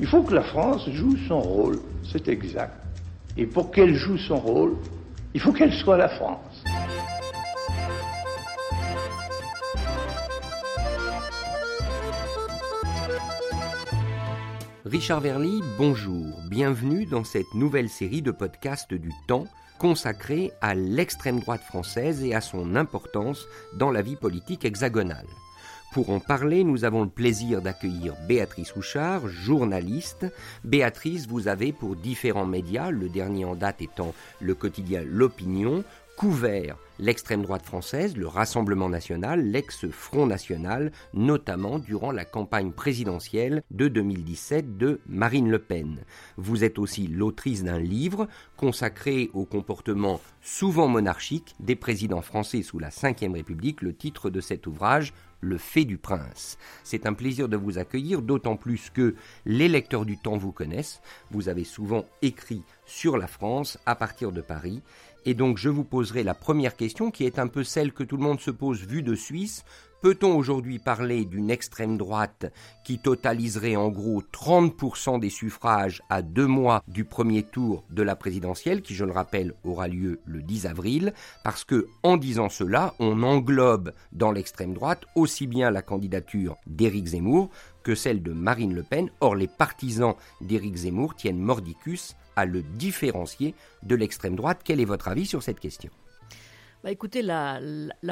Il faut que la France joue son rôle, c'est exact. Et pour qu'elle joue son rôle, il faut qu'elle soit la France. Richard Verly, bonjour. Bienvenue dans cette nouvelle série de podcasts du temps consacrée à l'extrême droite française et à son importance dans la vie politique hexagonale. Pour en parler, nous avons le plaisir d'accueillir Béatrice Houchard, journaliste. Béatrice, vous avez pour différents médias, le dernier en date étant le quotidien L'Opinion, couvert l'extrême droite française, le Rassemblement national, l'ex-Front national, notamment durant la campagne présidentielle de 2017 de Marine Le Pen. Vous êtes aussi l'autrice d'un livre consacré au comportement souvent monarchique des présidents français sous la Ve République. Le titre de cet ouvrage, le fait du prince. C'est un plaisir de vous accueillir, d'autant plus que les lecteurs du temps vous connaissent. Vous avez souvent écrit sur la France à partir de Paris et donc je vous poserai la première question qui est un peu celle que tout le monde se pose vu de Suisse. Peut-on aujourd'hui parler d'une extrême droite qui totaliserait en gros 30% des suffrages à deux mois du premier tour de la présidentielle, qui je le rappelle aura lieu le 10 avril, parce que en disant cela, on englobe dans l'extrême droite aussi bien la candidature d'Éric Zemmour que celle de Marine Le Pen. Or les partisans d'Éric Zemmour tiennent mordicus à le différencier de l'extrême droite. Quel est votre avis sur cette question? Bah écoutez, la,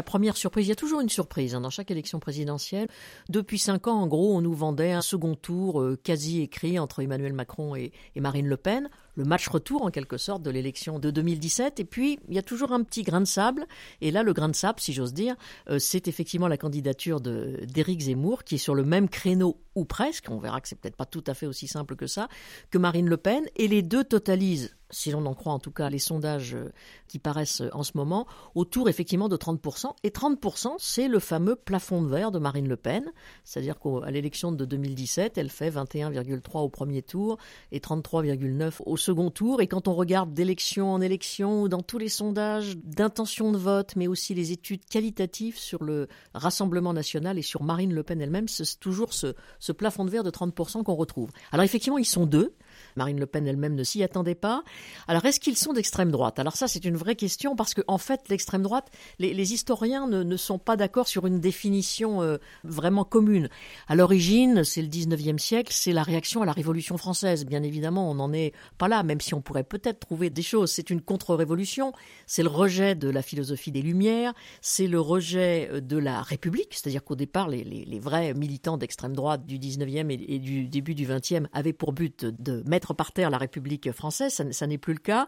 première surprise, il y a toujours une surprise hein, dans chaque élection présidentielle. Depuis cinq ans, en gros, on nous vendait un second tour euh, quasi écrit entre Emmanuel Macron et, Marine Le Pen, le match retour en quelque sorte de l'élection de 2017. Et puis, il y a toujours un petit grain de sable. Et là, le grain de sable, si j'ose dire, euh, c'est effectivement la candidature d'Éric Zemmour, qui est sur le même créneau ou presque. On verra que c'est peut-être pas tout à fait aussi simple que ça que Marine Le Pen. Et les deux totalisent si l'on en croit en tout cas les sondages euh, qui paraissent euh, en ce moment, autour effectivement de 30%. Et 30%, c'est le fameux plafond de verre de Marine Le Pen. C'est-à-dire qu'à l'élection de 2017, elle fait 21,3 au premier tour et 33,9 au second tour. Et quand on regarde d'élection en élection, dans tous les sondages d'intention de vote, mais aussi les études qualitatives sur le Rassemblement national et sur Marine Le Pen elle-même, c'est toujours ce, ce plafond de verre de 30% qu'on retrouve. Alors effectivement, ils sont deux. Marine Le Pen elle-même ne s'y attendait pas. Alors, est-ce qu'ils sont d'extrême droite? Alors ça, c'est une vraie question parce qu'en en fait, l'extrême droite, les, historiens ne, sont pas d'accord sur une définition euh, vraiment commune. À l'origine, c'est le 19e siècle, c'est la réaction à la Révolution française. Bien évidemment, on n'en est pas là, même si on pourrait peut-être trouver des choses. C'est une contre-révolution, c'est le rejet de la philosophie des Lumières, c'est le rejet euh, de la République, c'est-à-dire qu'au départ, les, vrais militants d'extrême droite du 19e et, et, du début du 20e avaient pour but de mettre par terre la République française, ça, n'est plus le cas.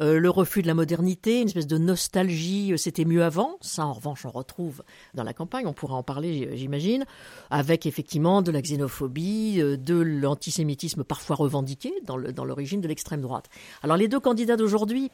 Euh, le refus de la modernité, une espèce de nostalgie, euh, c'était mieux avant. Ça, en revanche, on retrouve dans la campagne, on pourra en parler, j'imagine, avec effectivement de la xénophobie, euh, de l'antisémitisme parfois revendiqué dans l'origine de l'extrême droite. Alors les deux candidats d'aujourd'hui,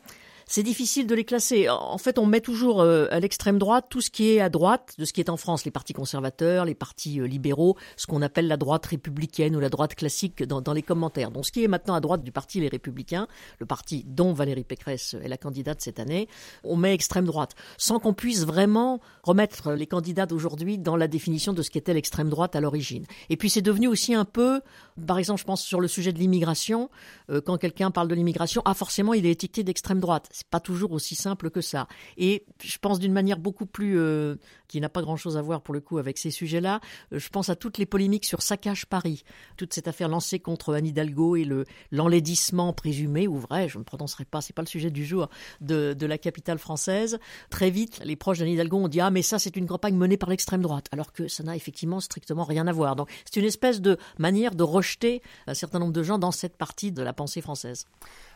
c'est difficile de les classer. En fait, on met toujours euh, à l'extrême droite tout ce qui est à droite de ce qui est en France, les partis conservateurs, les partis euh, libéraux, ce qu'on appelle la droite républicaine ou la droite classique dans, les commentaires. Donc ce qui est maintenant à droite du parti Les Républicains, le parti dont Valérie Pécresse est la candidate cette année, on met extrême droite, sans qu'on puisse vraiment remettre les candidats d'aujourd'hui dans la définition de ce qu'était l'extrême droite à l'origine. Et puis c'est devenu aussi un peu, par exemple, je pense sur le sujet de l'immigration, euh, quand quelqu'un parle de l'immigration, ah forcément il est étiqueté d'extrême droite c'est pas toujours aussi simple que ça. Et je pense d'une manière beaucoup plus, euh, qui n'a pas grand-chose à voir pour le coup avec ces sujets-là. Euh, je pense à toutes les polémiques sur Saccage Paris, toute cette affaire lancée contre Anne Hidalgo et le l'enlaidissement présumé ou vrai, je ne prononcerai pas, c'est pas le sujet du jour, de, de la capitale française. Très vite, les proches d'Anne Hidalgo ont dit ah mais ça c'est une campagne menée par l'extrême droite, alors que ça n'a effectivement strictement rien à voir. Donc c'est une espèce de manière de rejeter un certain nombre de gens dans cette partie de la pensée française.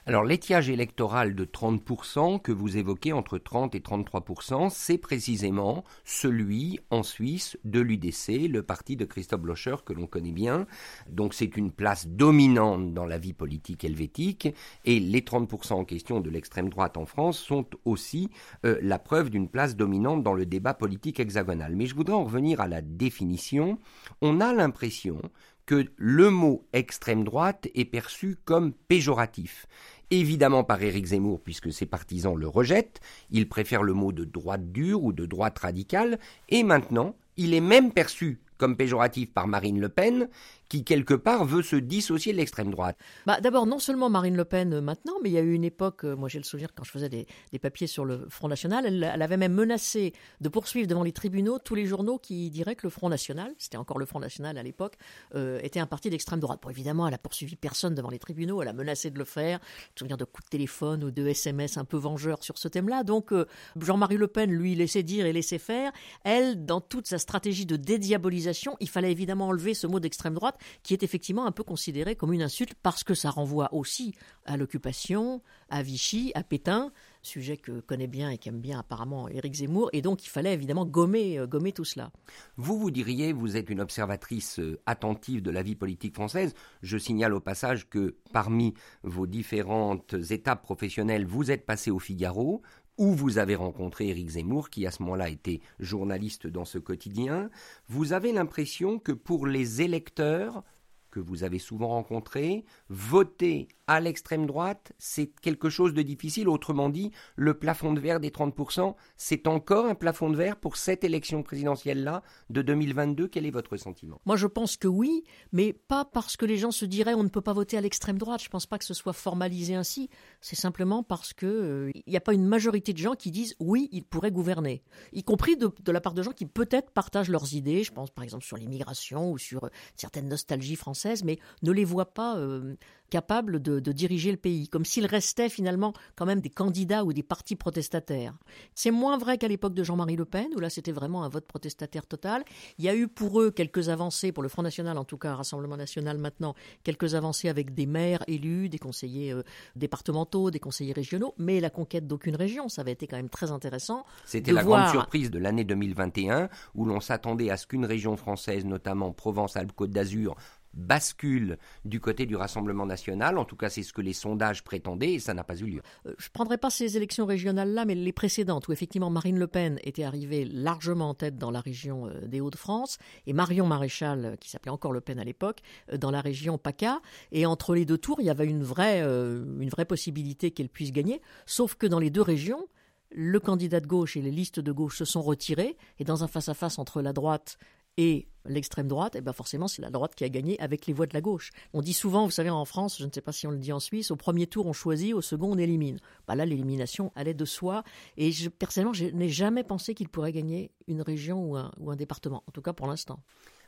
Alors l'étiage électoral de 30% que vous évoquez entre 30 et 33%, c'est précisément celui en Suisse de l'UDC, le parti de Christophe Blocher que l'on connaît bien. Donc c'est une place dominante dans la vie politique helvétique et les 30% en question de l'extrême droite en France sont aussi euh, la preuve d'une place dominante dans le débat politique hexagonal. Mais je voudrais en revenir à la définition. On a l'impression que le mot extrême droite est perçu comme péjoratif évidemment par Éric Zemmour, puisque ses partisans le rejettent, il préfère le mot de droite dure ou de droite radicale, et maintenant, il est même perçu comme péjoratif par Marine Le Pen, qui quelque part veut se dissocier de l'extrême droite. Bah, D'abord, non seulement Marine Le Pen euh, maintenant, mais il y a eu une époque, euh, moi j'ai le souvenir quand je faisais des, papiers sur le Front National, elle, avait même menacé de poursuivre devant les tribunaux tous les journaux qui diraient que le Front National, c'était encore le Front National à l'époque, euh, était un parti d'extrême droite. Bon, évidemment, elle a poursuivi personne devant les tribunaux, elle a menacé de le faire. Je me souviens de coups de téléphone ou de SMS un peu vengeurs sur ce thème-là. Donc Jean-Marie Le Pen, lui, laissait dire et laissait faire. Elle, dans toute sa stratégie de dédiabolisation, il fallait évidemment enlever ce mot d'extrême droite qui est effectivement un peu considéré comme une insulte parce que ça renvoie aussi à l'occupation, à Vichy, à Pétain, sujet que connaît bien et qu'aime bien apparemment Éric Zemmour, et donc il fallait évidemment gommer, euh, gommer tout cela. Vous, vous diriez, vous êtes une observatrice euh, attentive de la vie politique française. Je signale au passage que parmi vos différentes étapes professionnelles, vous êtes passé au Figaro, où vous avez rencontré Éric Zemmour, qui à ce moment-là était journaliste dans ce quotidien, vous avez l'impression que pour les électeurs que vous avez souvent rencontrés, voter à l'extrême droite, c'est quelque chose de difficile. Autrement dit, le plafond de verre des 30%, c'est encore un plafond de verre pour cette élection présidentielle-là de 2022. Quel est votre sentiment? Moi, je pense que oui, mais pas parce que les gens se diraient on ne peut pas voter à l'extrême droite. Je ne pense pas que ce soit formalisé ainsi. C'est simplement parce qu'il euh, n'y a pas une majorité de gens qui disent oui, il pourrait gouverner, y compris de, la part de gens qui peut-être partagent leurs idées. Je pense par exemple sur l'immigration ou sur euh, certaines nostalgies françaises, mais ne les voient pas. Euh, capables de, diriger le pays, comme s'ils restaient finalement quand même des candidats ou des partis protestataires. C'est moins vrai qu'à l'époque de Jean-Marie Le Pen, où là c'était vraiment un vote protestataire total. Il y a eu pour eux quelques avancées, pour le Front National en tout cas, Rassemblement National maintenant, quelques avancées avec des maires élus, des conseillers euh, départementaux, des conseillers régionaux, mais la conquête d'aucune région, ça avait été quand même très intéressant. C'était la grande surprise de l'année 2021, où l'on s'attendait à ce qu'une région française, notamment Provence-Alpes-Côte d'Azur, bascule du côté du Rassemblement national. En tout cas, c'est ce que les sondages prétendaient et ça n'a pas eu lieu. Euh, je ne prendrai pas ces élections régionales-là, mais les précédentes, où effectivement Marine Le Pen était arrivée largement en tête dans la région euh, des Hauts-de-France et Marion Maréchal, euh, qui s'appelait encore Le Pen à l'époque, dans la région PACA. Et entre les deux tours, il y avait une vraie, une vraie possibilité qu'elle puisse gagner. Sauf que dans les deux régions, le candidat de gauche et les listes de gauche se sont retirés et dans un face-à-face -face entre la droite et l'extrême droite, eh ben forcément c'est la droite qui a gagné avec les voix de la gauche. On dit souvent, vous savez, en France, je ne sais pas si on le dit en Suisse, au premier tour on choisit, au second on élimine. Bah là l'élimination allait de soi, et personnellement je n'ai jamais pensé qu'il pourrait gagner une région ou un, ou un département, en tout cas pour l'instant.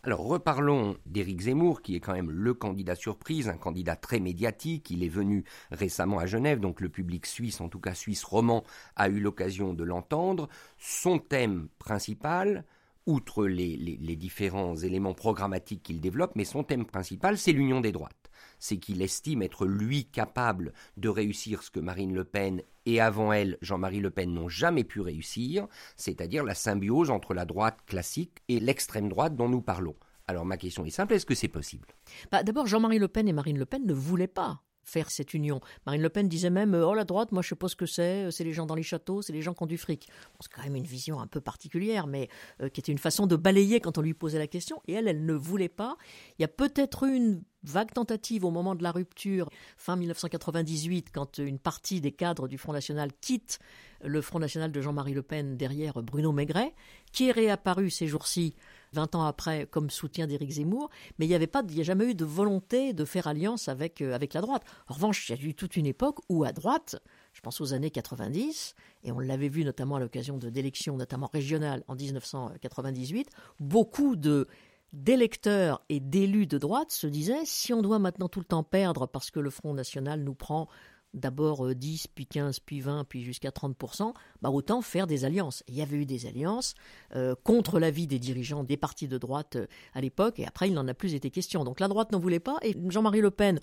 Alors reparlons d'Éric Zemmour, qui est quand même le candidat surprise, un candidat très médiatique. Il est venu récemment à Genève, donc le public suisse, en tout cas suisse roman, a eu l'occasion de l'entendre. Son thème principal, outre les, différents éléments programmatiques qu'il développe, mais son thème principal, c'est l'union des droites. C'est qu'il estime être lui capable de réussir ce que Marine Le Pen et avant elle Jean-Marie Le Pen n'ont jamais pu réussir, c'est-à-dire la symbiose entre la droite classique et l'extrême droite dont nous parlons. Alors ma question est simple, est-ce que c'est possible? Bah, D'abord, Jean-Marie Le Pen et Marine Le Pen ne voulaient pas faire cette union. Marine Le Pen disait même Oh, la droite, moi je sais pas ce que c'est, euh, c'est les gens dans les châteaux, c'est les gens qui ont du fric. c'est quand même une vision un peu particulière, mais euh, qui était une façon de balayer quand on lui posait la question. Et elle, elle ne voulait pas. Il y a peut-être eu une vague tentative au moment de la rupture, fin 1998, quand une partie des cadres du Front National quitte le Front National de Jean-Marie Le Pen derrière Bruno Maigret, qui est réapparu ces jours-ci 20 ans après comme soutien d'Éric Zemmour, mais il n'y avait pas, il a jamais eu de volonté de faire alliance avec, euh, avec la droite. En revanche, il y a eu toute une époque où à droite, je pense aux années 90, et on l'avait vu notamment à l'occasion d'élections, notamment régionales en 1998, beaucoup de d'électeurs et d'élus de droite se disaient si on doit maintenant tout le temps perdre parce que le Front National nous prend d'abord 10, euh, puis 15, puis 20, puis jusqu'à 30%, bah autant faire des alliances. il y avait eu des alliances euh, contre l'avis des dirigeants des partis de droite euh, à l'époque, et après il n'en a plus été question. Donc la droite n'en voulait pas, et Jean-Marie Le Pen,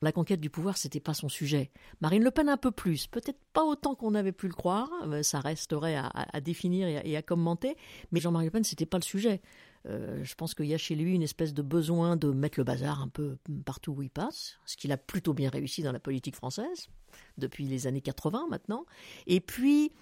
la conquête du pouvoir, c'était pas son sujet. Marine Le Pen un peu plus, peut-être pas autant qu'on avait pu le croire, ça resterait à, définir et à, et à, commenter, mais Jean-Marie Le Pen, c'était pas le sujet. Euh, je pense qu'il y a chez lui une espèce de besoin de mettre le bazar un peu partout où il passe, ce qu'il a plutôt bien réussi dans la politique française, depuis les années 80 maintenant. Et puis,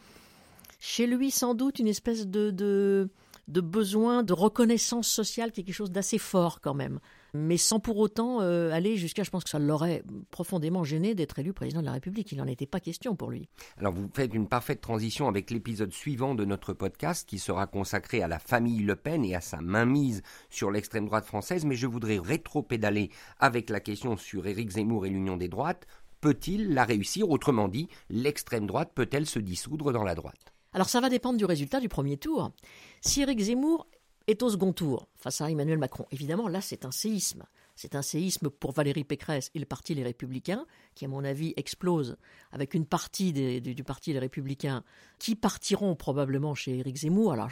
chez lui, sans doute, une espèce de, besoin de reconnaissance sociale, quelque chose d'assez fort quand même mais sans pour autant euh, aller jusqu'à, je pense que ça l'aurait profondément gêné d'être élu président de la République. Il n'en était pas question pour lui. Alors vous faites une parfaite transition avec l'épisode suivant de notre podcast qui sera consacré à la famille Le Pen et à sa mainmise sur l'extrême droite française, mais je voudrais rétro-pédaler avec la question sur Éric Zemmour et l'union des droites. Peut-il la réussir? Autrement dit, l'extrême droite peut-elle se dissoudre dans la droite? Alors ça va dépendre du résultat du premier tour. Si Éric Zemmour est au second tour face à Emmanuel Macron. Évidemment, là, c'est un séisme. C'est un séisme pour Valérie Pécresse et le parti Les Républicains, qui, à mon avis, explose avec une partie du, parti Les Républicains qui partiront probablement chez Éric Zemmour. Alors,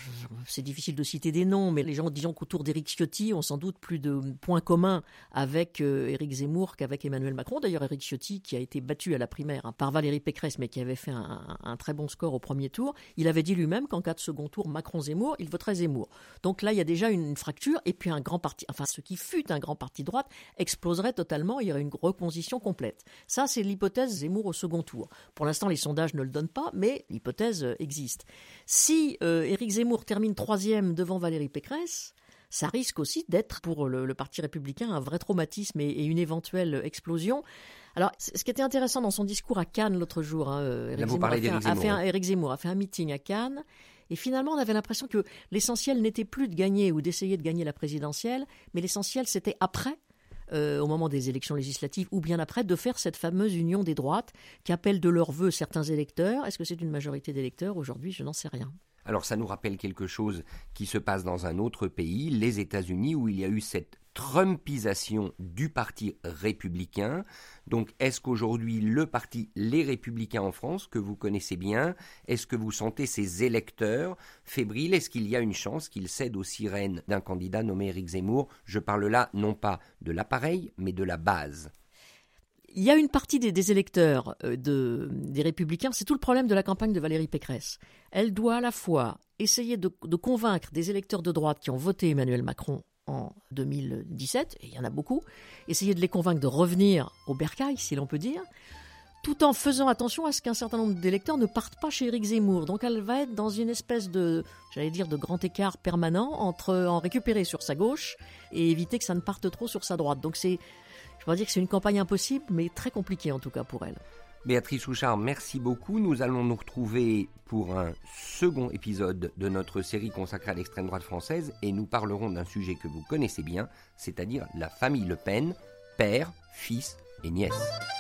c'est difficile de citer des noms, mais les gens, disons qu'autour d'Éric Ciotti, ont sans doute plus de points communs avec euh, Éric Zemmour qu'avec Emmanuel Macron. D'ailleurs, Éric Ciotti, qui a été battu à la primaire hein, par Valérie Pécresse, mais qui avait fait un, un très bon score au premier tour, il avait dit lui-même qu'en cas de second tour Macron-Zemmour, il voterait Zemmour. Donc là, il y a déjà une fracture, et puis un grand parti, enfin, ce qui fut un grand parti droit, exploserait totalement, il y aurait une recomposition complète. Ça, c'est l'hypothèse Zemmour au second tour. Pour l'instant, les sondages ne le donnent pas, mais l'hypothèse euh, existe. Si euh, Éric Zemmour termine troisième devant Valérie Pécresse, ça risque aussi d'être pour le, Parti républicain un vrai traumatisme et, une éventuelle explosion. Alors, ce qui était intéressant dans son discours à Cannes l'autre jour, hein, euh, Zemmour, a fait Zemmour a fait un meeting à Cannes et finalement, on avait l'impression que l'essentiel n'était plus de gagner ou d'essayer de gagner la présidentielle, mais l'essentiel, c'était après euh, au moment des élections législatives ou bien après, de faire cette fameuse union des droites qui appelle de leur vœu certains électeurs. Est-ce que c'est une majorité d'électeurs Aujourd'hui, je n'en sais rien. Alors ça nous rappelle quelque chose qui se passe dans un autre pays, les États-Unis, où il y a eu cette Trumpisation du parti républicain. Donc est-ce qu'aujourd'hui le parti Les Républicains en France, que vous connaissez bien, est-ce que vous sentez ces électeurs fébriles? Est-ce qu'il y a une chance qu'ils cèdent aux sirènes d'un candidat nommé Éric Zemmour? Je parle là non pas de l'appareil, mais de la base. Il y a une partie des, électeurs euh, des républicains, c'est tout le problème de la campagne de Valérie Pécresse. Elle doit à la fois essayer de convaincre des électeurs de droite qui ont voté Emmanuel Macron en 2017, et il y en a beaucoup, essayer de les convaincre de revenir au bercail, si l'on peut dire, tout en faisant attention à ce qu'un certain nombre d'électeurs ne partent pas chez Éric Zemmour. Donc elle va être dans une espèce de, j'allais dire, de grand écart permanent entre en récupérer sur sa gauche et éviter que ça ne parte trop sur sa droite. Donc c'est, je vais dire que c'est une campagne impossible, mais très compliquée en tout cas pour elle. Béatrice Houchard, merci beaucoup. Nous allons nous retrouver pour un second épisode de notre série consacrée à l'extrême droite française et nous parlerons d'un sujet que vous connaissez bien, c'est-à-dire la famille Le Pen, père, fils et nièce.